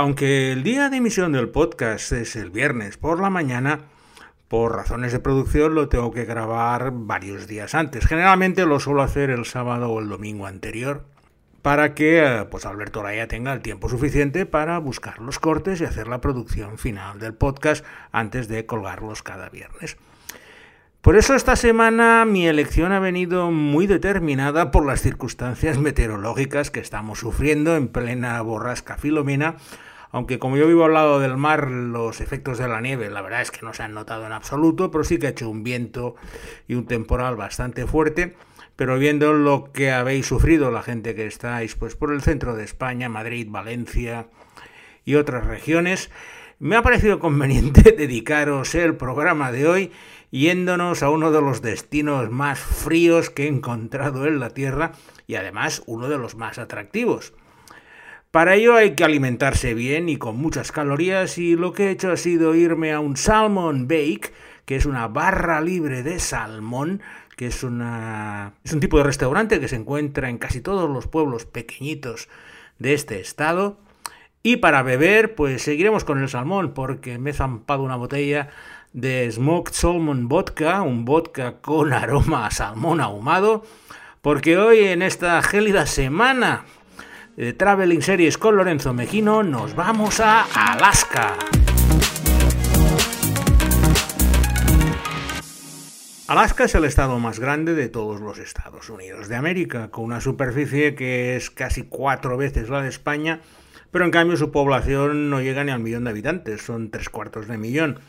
Aunque el día de emisión del podcast es el viernes por la mañana, por razones de producción lo tengo que grabar varios días antes. Generalmente lo suelo hacer el sábado o el domingo anterior para que eh, pues Alberto Laya tenga el tiempo suficiente para buscar los cortes y hacer la producción final del podcast antes de colgarlos cada viernes. Por eso esta semana mi elección ha venido muy determinada por las circunstancias meteorológicas que estamos sufriendo en plena borrasca filomena, aunque como yo vivo al lado del mar, los efectos de la nieve la verdad es que no se han notado en absoluto, pero sí que ha hecho un viento y un temporal bastante fuerte pero viendo lo que habéis sufrido la gente que estáis pues por el centro de España, Madrid, Valencia y otras regiones, me ha parecido conveniente dedicaros el programa de hoy yéndonos a uno de los destinos más fríos que he encontrado en la Tierra y además uno de los más atractivos. Para ello hay que alimentarse bien y con muchas calorías y lo que he hecho ha sido irme a un Salmon Bake, que es una barra libre de salmón que es, una, es un tipo de restaurante que se encuentra en casi todos los pueblos pequeñitos de este estado. Y para beber, pues seguiremos con el salmón, porque me he zampado una botella de Smoked Salmon Vodka, un vodka con aroma a salmón ahumado, porque hoy en esta gélida semana de Traveling Series con Lorenzo Mejino nos vamos a Alaska. Alaska es el estado más grande de todos los Estados Unidos de América, con una superficie que es casi cuatro veces la de España, pero en cambio su población no llega ni al millón de habitantes, son tres cuartos de millón.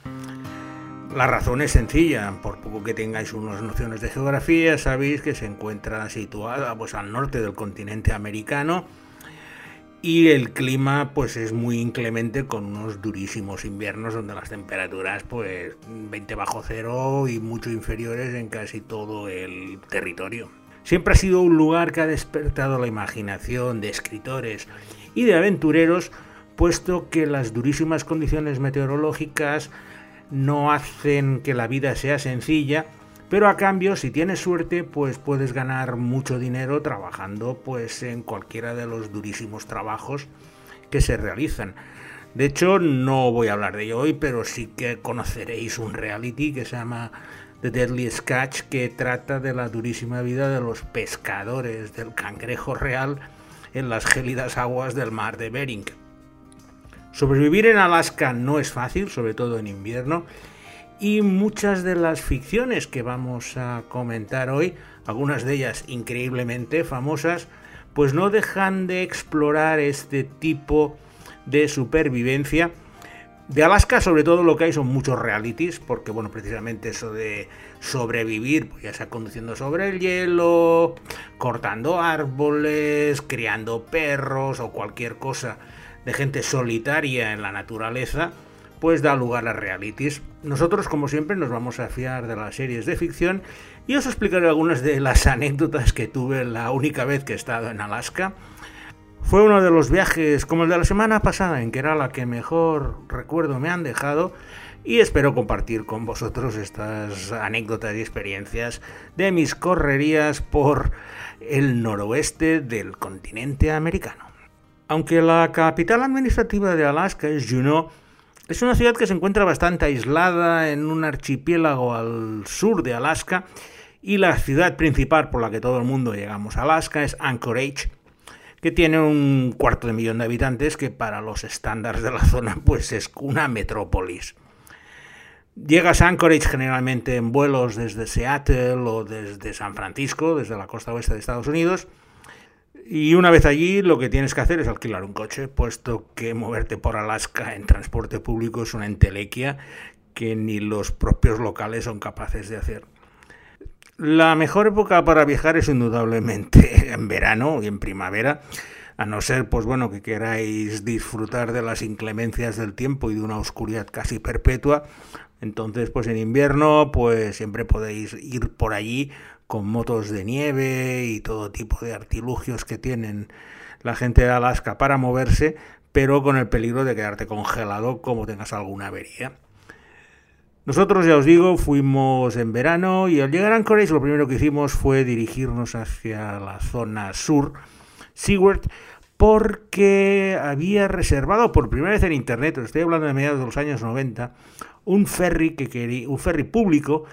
La razón es sencilla, por poco que tengáis unas nociones de geografía, sabéis que se encuentra situada pues, al norte del continente americano, y el clima pues es muy inclemente con unos durísimos inviernos donde las temperaturas pues 20 bajo cero y mucho inferiores en casi todo el territorio. Siempre ha sido un lugar que ha despertado la imaginación de escritores y de aventureros puesto que las durísimas condiciones meteorológicas no hacen que la vida sea sencilla pero a cambio, si tienes suerte, pues puedes ganar mucho dinero trabajando pues en cualquiera de los durísimos trabajos que se realizan. De hecho, no voy a hablar de ello hoy, pero sí que conoceréis un reality que se llama The Deadly Catch, que trata de la durísima vida de los pescadores del cangrejo real en las gélidas aguas del mar de Bering. Sobrevivir en Alaska no es fácil, sobre todo en invierno, y muchas de las ficciones que vamos a comentar hoy, algunas de ellas increíblemente famosas, pues no dejan de explorar este tipo de supervivencia. De Alaska sobre todo lo que hay son muchos realities, porque bueno, precisamente eso de sobrevivir, pues ya sea conduciendo sobre el hielo, cortando árboles, criando perros o cualquier cosa de gente solitaria en la naturaleza, pues da lugar a realities. Nosotros, como siempre, nos vamos a fiar de las series de ficción y os explicaré algunas de las anécdotas que tuve la única vez que he estado en Alaska. Fue uno de los viajes como el de la semana pasada, en que era la que mejor recuerdo me han dejado, y espero compartir con vosotros estas anécdotas y experiencias de mis correrías por el noroeste del continente americano. Aunque la capital administrativa de Alaska es Juneau, es una ciudad que se encuentra bastante aislada en un archipiélago al sur de Alaska y la ciudad principal por la que todo el mundo llegamos a Alaska es Anchorage, que tiene un cuarto de millón de habitantes que para los estándares de la zona pues es una metrópolis. Llegas a Anchorage generalmente en vuelos desde Seattle o desde San Francisco, desde la costa oeste de Estados Unidos, y una vez allí lo que tienes que hacer es alquilar un coche, puesto que moverte por Alaska en transporte público es una entelequia que ni los propios locales son capaces de hacer. La mejor época para viajar es indudablemente en verano y en primavera, a no ser pues bueno que queráis disfrutar de las inclemencias del tiempo y de una oscuridad casi perpetua. Entonces, pues en invierno pues siempre podéis ir por allí con motos de nieve y todo tipo de artilugios que tienen la gente de Alaska para moverse, pero con el peligro de quedarte congelado como tengas alguna avería. Nosotros, ya os digo, fuimos en verano y al llegar a Anchorage lo primero que hicimos fue dirigirnos hacia la zona sur, Seward, porque había reservado por primera vez en Internet, estoy hablando de mediados de los años 90, un ferry, que quería, un ferry público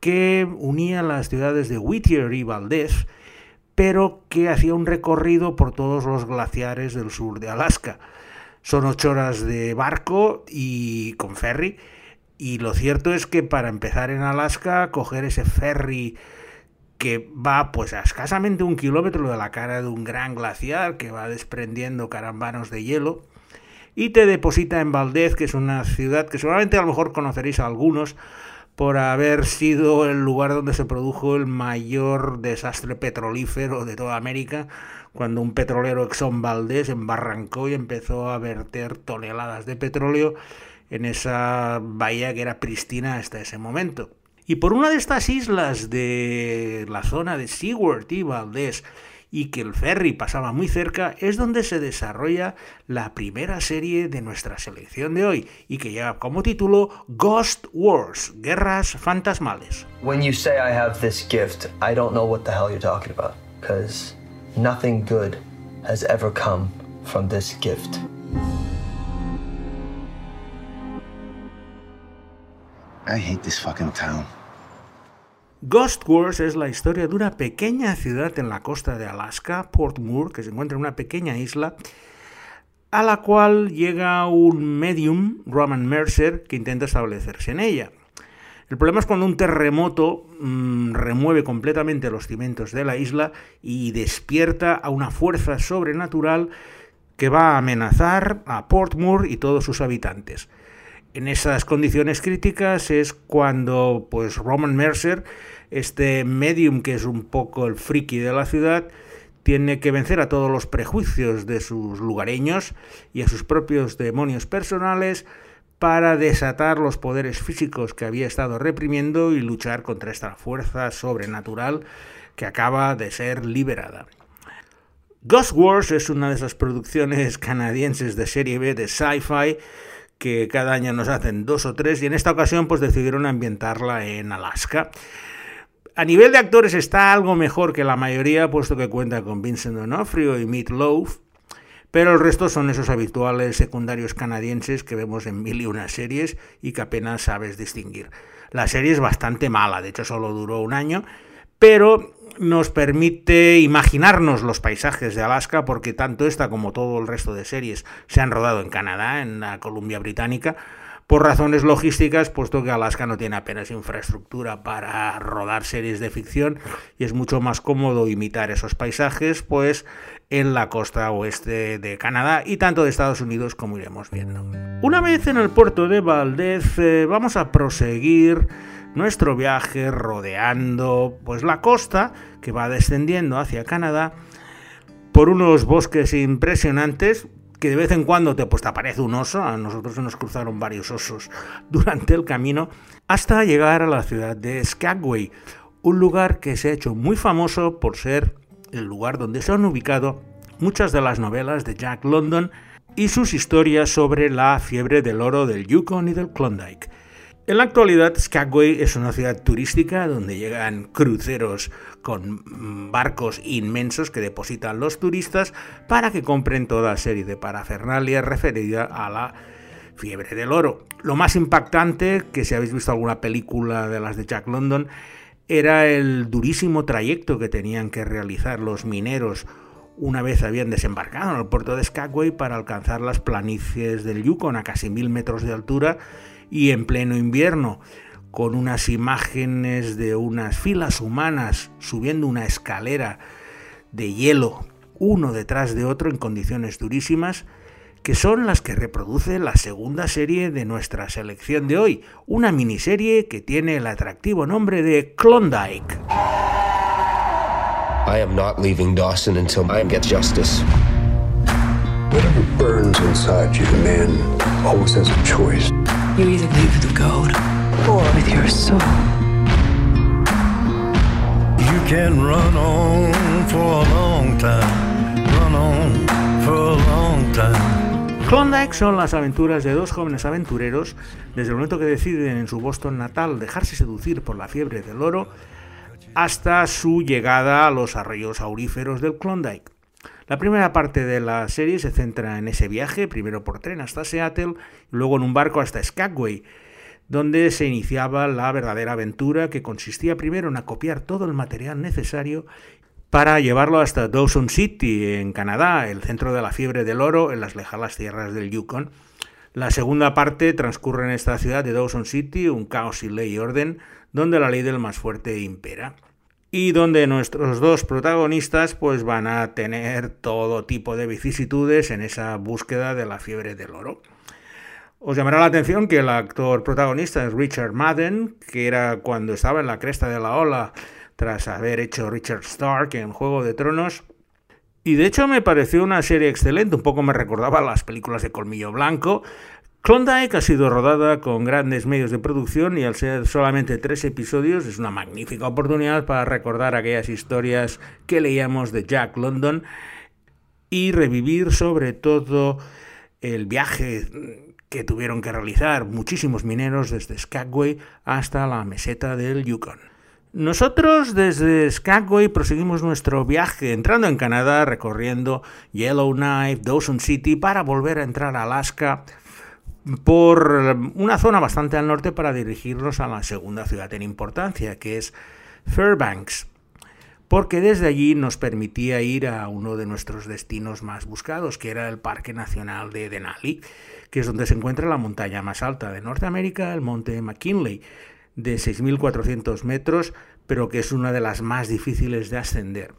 que unía las ciudades de Whittier y Valdez, pero que hacía un recorrido por todos los glaciares del sur de Alaska. Son ocho horas de barco y con ferry, y lo cierto es que para empezar en Alaska, coger ese ferry que va pues a escasamente un kilómetro de la cara de un gran glaciar que va desprendiendo carambanos de hielo y te deposita en Valdez, que es una ciudad que seguramente a lo mejor conoceréis a algunos por haber sido el lugar donde se produjo el mayor desastre petrolífero de toda América, cuando un petrolero Exxon Valdez embarrancó y empezó a verter toneladas de petróleo en esa bahía que era pristina hasta ese momento. Y por una de estas islas de la zona de Seward y Valdés, y que el ferry pasaba muy cerca, es donde se desarrolla la primera serie de nuestra selección de hoy y que lleva como título Ghost Wars, Guerras Fantasmales. When you say I have this gift, I don't know what the hell you're talking about, because nothing good has ever come from this gift. I hate this fucking town. Ghost Wars es la historia de una pequeña ciudad en la costa de Alaska, Port Moore, que se encuentra en una pequeña isla, a la cual llega un medium, Roman Mercer, que intenta establecerse en ella. El problema es cuando un terremoto mmm, remueve completamente los cimientos de la isla y despierta a una fuerza sobrenatural que va a amenazar a Port Moore y todos sus habitantes en esas condiciones críticas es cuando pues Roman Mercer, este medium que es un poco el friki de la ciudad, tiene que vencer a todos los prejuicios de sus lugareños y a sus propios demonios personales para desatar los poderes físicos que había estado reprimiendo y luchar contra esta fuerza sobrenatural que acaba de ser liberada. Ghost Wars es una de esas producciones canadienses de serie B de sci-fi que cada año nos hacen dos o tres y en esta ocasión pues decidieron ambientarla en Alaska. A nivel de actores está algo mejor que la mayoría, puesto que cuenta con Vincent D'Onofrio y Meat Loaf, pero el resto son esos habituales secundarios canadienses que vemos en mil y una series y que apenas sabes distinguir. La serie es bastante mala, de hecho solo duró un año, pero nos permite imaginarnos los paisajes de Alaska, porque tanto esta como todo el resto de series se han rodado en Canadá, en la Columbia Británica, por razones logísticas, puesto que Alaska no tiene apenas infraestructura para rodar series de ficción y es mucho más cómodo imitar esos paisajes, pues en la costa oeste de Canadá y tanto de Estados Unidos como iremos viendo. Una vez en el puerto de Valdez, eh, vamos a proseguir nuestro viaje rodeando pues la costa que va descendiendo hacia Canadá por unos bosques impresionantes que de vez en cuando te, pues, te aparece un oso, a nosotros nos cruzaron varios osos durante el camino, hasta llegar a la ciudad de Skagway, un lugar que se ha hecho muy famoso por ser el lugar donde se han ubicado muchas de las novelas de Jack London y sus historias sobre la fiebre del oro del Yukon y del Klondike. En la actualidad, Skagway es una ciudad turística donde llegan cruceros con barcos inmensos que depositan los turistas para que compren toda serie de parafernalia referida a la fiebre del oro. Lo más impactante, que si habéis visto alguna película de las de Jack London, era el durísimo trayecto que tenían que realizar los mineros una vez habían desembarcado en el puerto de Skagway para alcanzar las planicies del Yukon a casi mil metros de altura y en pleno invierno, con unas imágenes de unas filas humanas subiendo una escalera de hielo, uno detrás de otro en condiciones durísimas, que son las que reproduce la segunda serie de nuestra selección de hoy, una miniserie que tiene el atractivo nombre de Klondike. I am not leaving Dawson until I get justice. Whatever burns inside you, man always has a choice. You either leave with the gold or with your soul. You can run on for a long time, run on for a long time. Klondike son las aventuras de dos jóvenes aventureros desde el momento que deciden en su Boston natal dejarse seducir por la fiebre del oro hasta su llegada a los arroyos auríferos del Klondike. La primera parte de la serie se centra en ese viaje, primero por tren hasta Seattle, luego en un barco hasta Skagway, donde se iniciaba la verdadera aventura que consistía primero en acopiar todo el material necesario para llevarlo hasta Dawson City, en Canadá, el centro de la fiebre del oro en las lejanas tierras del Yukon. La segunda parte transcurre en esta ciudad de Dawson City, un caos sin ley y orden, donde la ley del más fuerte impera. Y donde nuestros dos protagonistas pues van a tener todo tipo de vicisitudes en esa búsqueda de la fiebre del oro. Os llamará la atención que el actor protagonista es Richard Madden, que era cuando estaba en la cresta de la ola tras haber hecho Richard Stark en Juego de Tronos. Y de hecho me pareció una serie excelente, un poco me recordaba las películas de Colmillo Blanco. Klondike ha sido rodada con grandes medios de producción y al ser solamente tres episodios es una magnífica oportunidad para recordar aquellas historias que leíamos de Jack London y revivir sobre todo el viaje que tuvieron que realizar muchísimos mineros desde Skagway hasta la meseta del Yukon. Nosotros desde Skagway proseguimos nuestro viaje entrando en Canadá, recorriendo Yellowknife, Dawson City, para volver a entrar a Alaska por una zona bastante al norte para dirigirnos a la segunda ciudad en importancia, que es Fairbanks, porque desde allí nos permitía ir a uno de nuestros destinos más buscados, que era el Parque Nacional de Denali que es donde se encuentra la montaña más alta de Norteamérica, el monte McKinley, de 6.400 metros, pero que es una de las más difíciles de ascender,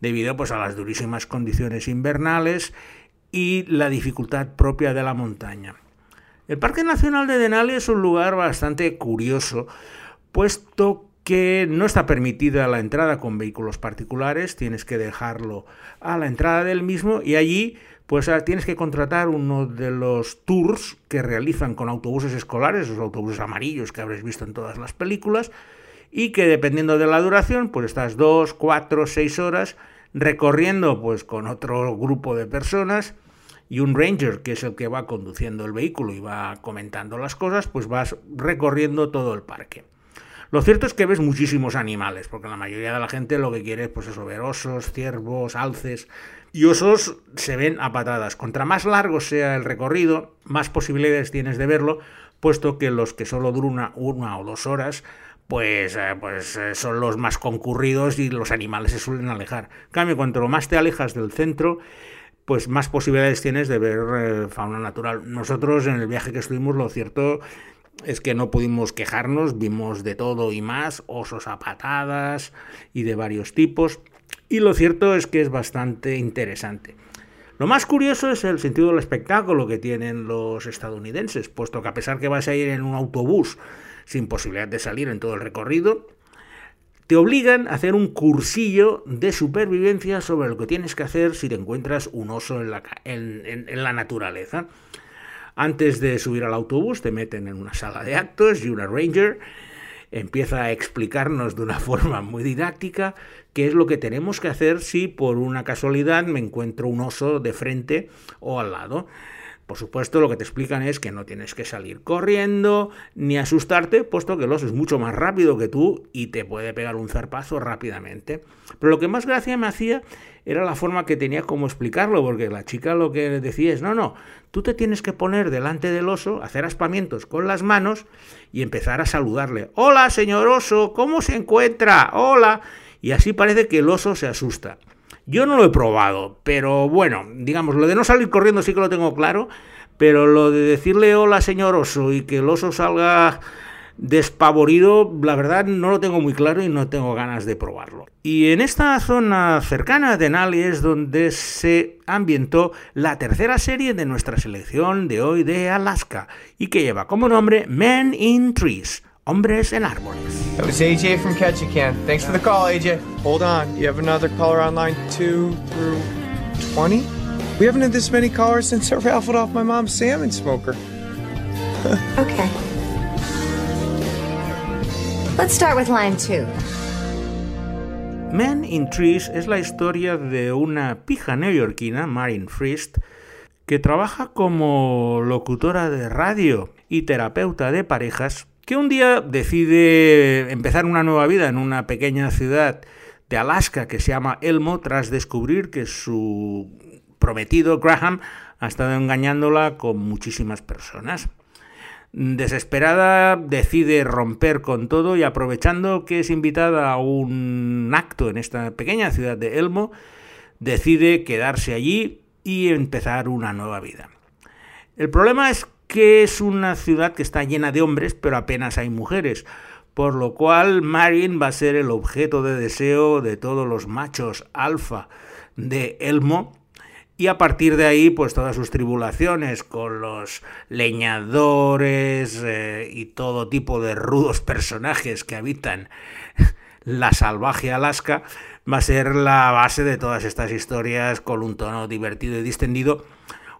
debido pues, a las durísimas condiciones invernales y la dificultad propia de la montaña. El Parque Nacional de Denali es un lugar bastante curioso, puesto que no está permitida la entrada con vehículos particulares, tienes que dejarlo a la entrada del mismo y allí pues ah, tienes que contratar uno de los tours que realizan con autobuses escolares, esos autobuses amarillos que habréis visto en todas las películas, y que dependiendo de la duración, pues estás dos, cuatro, seis horas recorriendo pues con otro grupo de personas y un ranger que es el que va conduciendo el vehículo y va comentando las cosas, pues vas recorriendo todo el parque. Lo cierto es que ves muchísimos animales, porque la mayoría de la gente lo que quiere es pues eso, ver osos, ciervos, alces, y osos se ven a patadas. Contra más largo sea el recorrido, más posibilidades tienes de verlo, puesto que los que solo duran una, o dos horas, pues, eh, pues eh, son los más concurridos y los animales se suelen alejar. En cambio, cuanto más te alejas del centro, pues más posibilidades tienes de ver eh, fauna natural. Nosotros en el viaje que estuvimos, lo cierto es que no pudimos quejarnos, vimos de todo y más, osos a patadas y de varios tipos, y lo cierto es que es bastante interesante. Lo más curioso es el sentido del espectáculo que tienen los estadounidenses, puesto que a pesar que vas a ir en un autobús sin posibilidad de salir en todo el recorrido, te obligan a hacer un cursillo de supervivencia sobre lo que tienes que hacer si te encuentras un oso en la, naturaleza. Antes de subir al autobús te meten en una sala de actos y una ranger empieza a explicarnos de una forma muy didáctica qué es lo que tenemos que hacer si por una casualidad me encuentro un oso de frente o al lado. Por supuesto, lo que te explican es que no tienes que salir corriendo ni asustarte, puesto que el oso es mucho más rápido que tú y te puede pegar un zarpazo rápidamente. Pero lo que más gracia me hacía era la forma que tenía como explicarlo, porque la chica lo que decía es, no, no, tú te tienes que poner delante del oso, hacer aspamientos con las manos y empezar a saludarle. Hola, señor oso, ¿cómo se encuentra? Hola. Y así parece que el oso se asusta. Yo no lo he probado, pero bueno, digamos, lo de no salir corriendo sí que lo tengo claro, pero lo de decirle hola señor oso y que el oso salga despavorido, la verdad no lo tengo muy claro y no tengo ganas de probarlo. Y en esta zona cercana de Denali es donde se ambientó la tercera serie de nuestra selección de hoy de Alaska y que lleva como nombre Men in Trees. Hombres en árboles. That was AJ from Ketchikan. Thanks for the call, AJ. Hold on. You have another caller on line 2 through 20? We haven't had this many callers since I raffled off my mom's salmon smoker. okay. Let's start with line 2. Men in Trees es la historia de una pija neoyorquina, Marin Frist, que trabaja como locutora de radio y terapeuta de parejas que un día decide empezar una nueva vida en una pequeña ciudad de Alaska que se llama Elmo tras descubrir que su prometido Graham ha estado engañándola con muchísimas personas. Desesperada decide romper con todo y aprovechando que es invitada a un acto en esta pequeña ciudad de Elmo, decide quedarse allí y empezar una nueva vida. El problema es que es una ciudad que está llena de hombres, pero apenas hay mujeres, por lo cual Marin va a ser el objeto de deseo de todos los machos alfa de Elmo, y a partir de ahí, pues todas sus tribulaciones con los leñadores eh, y todo tipo de rudos personajes que habitan la salvaje Alaska, va a ser la base de todas estas historias con un tono divertido y distendido.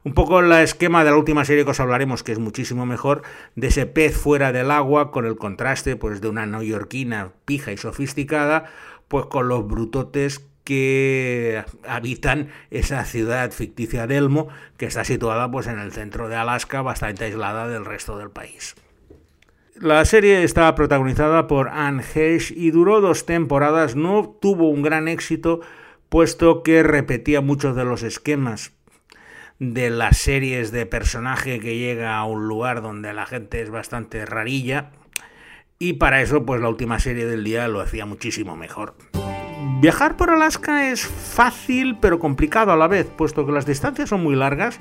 Un poco el esquema de la última serie que os hablaremos, que es muchísimo mejor, de ese pez fuera del agua, con el contraste pues, de una neoyorquina pija y sofisticada, pues con los brutotes que habitan esa ciudad ficticia de Elmo, que está situada pues, en el centro de Alaska, bastante aislada del resto del país. La serie estaba protagonizada por Anne Hesh y duró dos temporadas, no tuvo un gran éxito, puesto que repetía muchos de los esquemas de las series de personaje que llega a un lugar donde la gente es bastante rarilla, y para eso pues la última serie del día lo hacía muchísimo mejor. Viajar por Alaska es fácil pero complicado a la vez, puesto que las distancias son muy largas,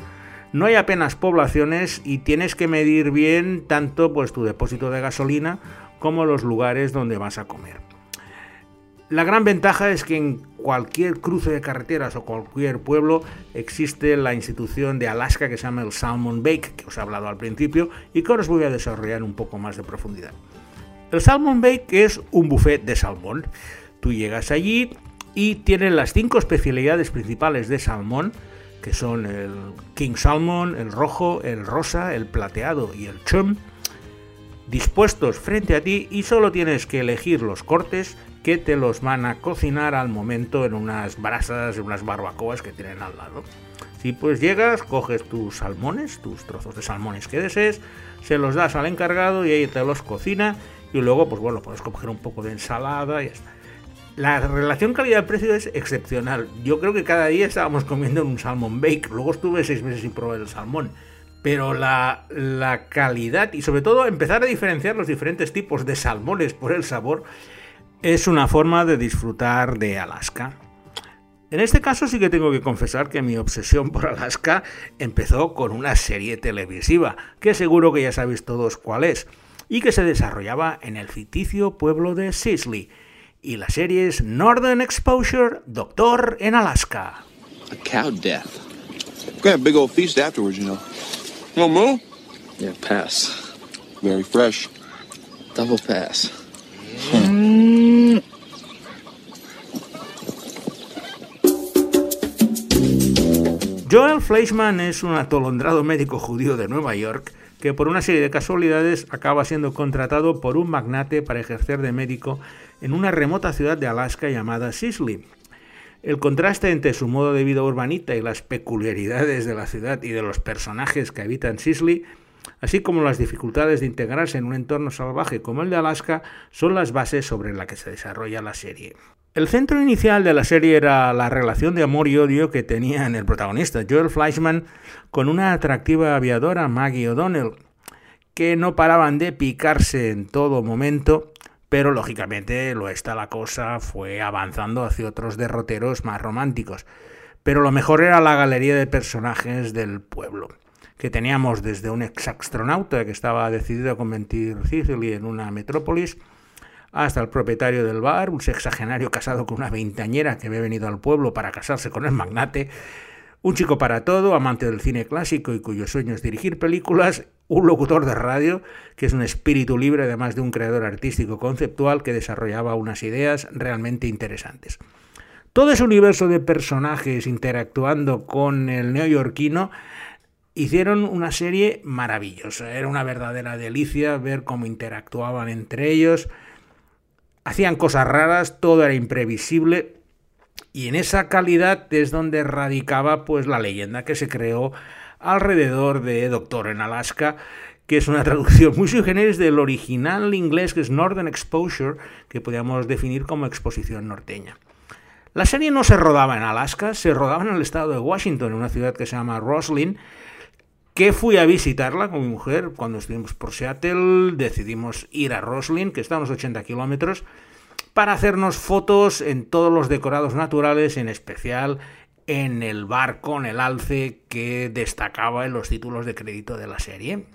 no hay apenas poblaciones y tienes que medir bien tanto pues tu depósito de gasolina como los lugares donde vas a comer. La gran ventaja es que en cualquier cruce de carreteras o cualquier pueblo existe la institución de Alaska que se llama el Salmon Bake, que os he hablado al principio y que ahora os voy a desarrollar un poco más de profundidad. El Salmon Bake es un buffet de salmón. Tú llegas allí y tienen las cinco especialidades principales de salmón, que son el King Salmon, el rojo, el rosa, el plateado y el chum, dispuestos frente a ti y solo tienes que elegir los cortes que te los van a cocinar al momento en unas brasas, en unas barbacoas que tienen al lado. Si pues llegas, coges tus salmones, tus trozos de salmones que desees, se los das al encargado y ahí te los cocina y luego pues bueno, puedes coger un poco de ensalada y ya está. La relación calidad-precio es excepcional. Yo creo que cada día estábamos comiendo un salmon bake. Luego estuve seis meses sin probar el salmón. Pero la, la calidad y sobre todo empezar a diferenciar los diferentes tipos de salmones por el sabor es una forma de disfrutar de Alaska. En este caso sí que tengo que confesar que mi obsesión por Alaska empezó con una serie televisiva, que seguro que ya sabéis todos cuál es, y que se desarrollaba en el ficticio pueblo de Sisley, y la serie es Northern Exposure, Doctor en Alaska. A cow death. Have a big old feast afterwards, you know. No more? Yeah, pass. Very fresh. Double pass. Joel Fleischman es un atolondrado médico judío de Nueva York que por una serie de casualidades acaba siendo contratado por un magnate para ejercer de médico en una remota ciudad de Alaska llamada Sisley. El contraste entre su modo de vida urbanita y las peculiaridades de la ciudad y de los personajes que habitan Sisley, así como las dificultades de integrarse en un entorno salvaje como el de Alaska, son las bases sobre las que se desarrolla la serie. El centro inicial de la serie era la relación de amor y odio que tenía en el protagonista, Joel Fleischman, con una atractiva aviadora, Maggie O'Donnell, que no paraban de picarse en todo momento pero lógicamente lo está la cosa fue avanzando hacia otros derroteros más románticos. Pero lo mejor era la galería de personajes del pueblo, que teníamos desde un exastronauta que estaba decidido a convertir Sicily en una metrópolis, hasta el propietario del bar, un sexagenario casado con una veintañera que había venido al pueblo para casarse con el magnate, un chico para todo, amante del cine clásico y cuyo sueño es dirigir películas, un locutor de radio que es un espíritu libre además de un creador artístico conceptual que desarrollaba unas ideas realmente interesantes. Todo ese universo de personajes interactuando con el neoyorquino hicieron una serie maravillosa. Era una verdadera delicia ver cómo interactuaban entre ellos. Hacían cosas raras, todo era imprevisible, y en esa calidad es donde radicaba pues la leyenda que se creó alrededor de Doctor en Alaska, que es una traducción muy sui del original inglés que es Northern Exposure, que podríamos definir como exposición norteña. La serie no se rodaba en Alaska, se rodaba en el estado de Washington, en una ciudad que se llama Roslyn, que fui a visitarla con mi mujer cuando estuvimos por Seattle, decidimos ir a Roslyn, que está a unos 80 kilómetros, para hacernos fotos en todos los decorados naturales, en especial en el bar con el alce que destacaba en los títulos de crédito de la serie.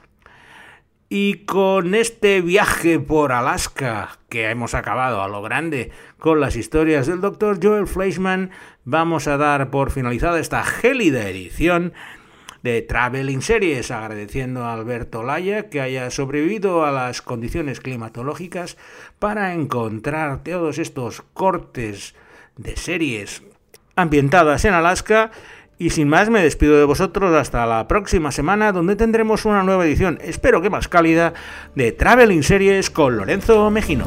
Y con este viaje por Alaska que hemos acabado a lo grande con las historias del Dr. Joel Fleischman, vamos a dar por finalizada esta gélida edición de Traveling Series, agradeciendo a Alberto Laya que haya sobrevivido a las condiciones climatológicas para encontrar todos estos cortes de series ambientadas en Alaska y sin más me despido de vosotros hasta la próxima semana donde tendremos una nueva edición, espero que más cálida, de Traveling Series con Lorenzo Mejino.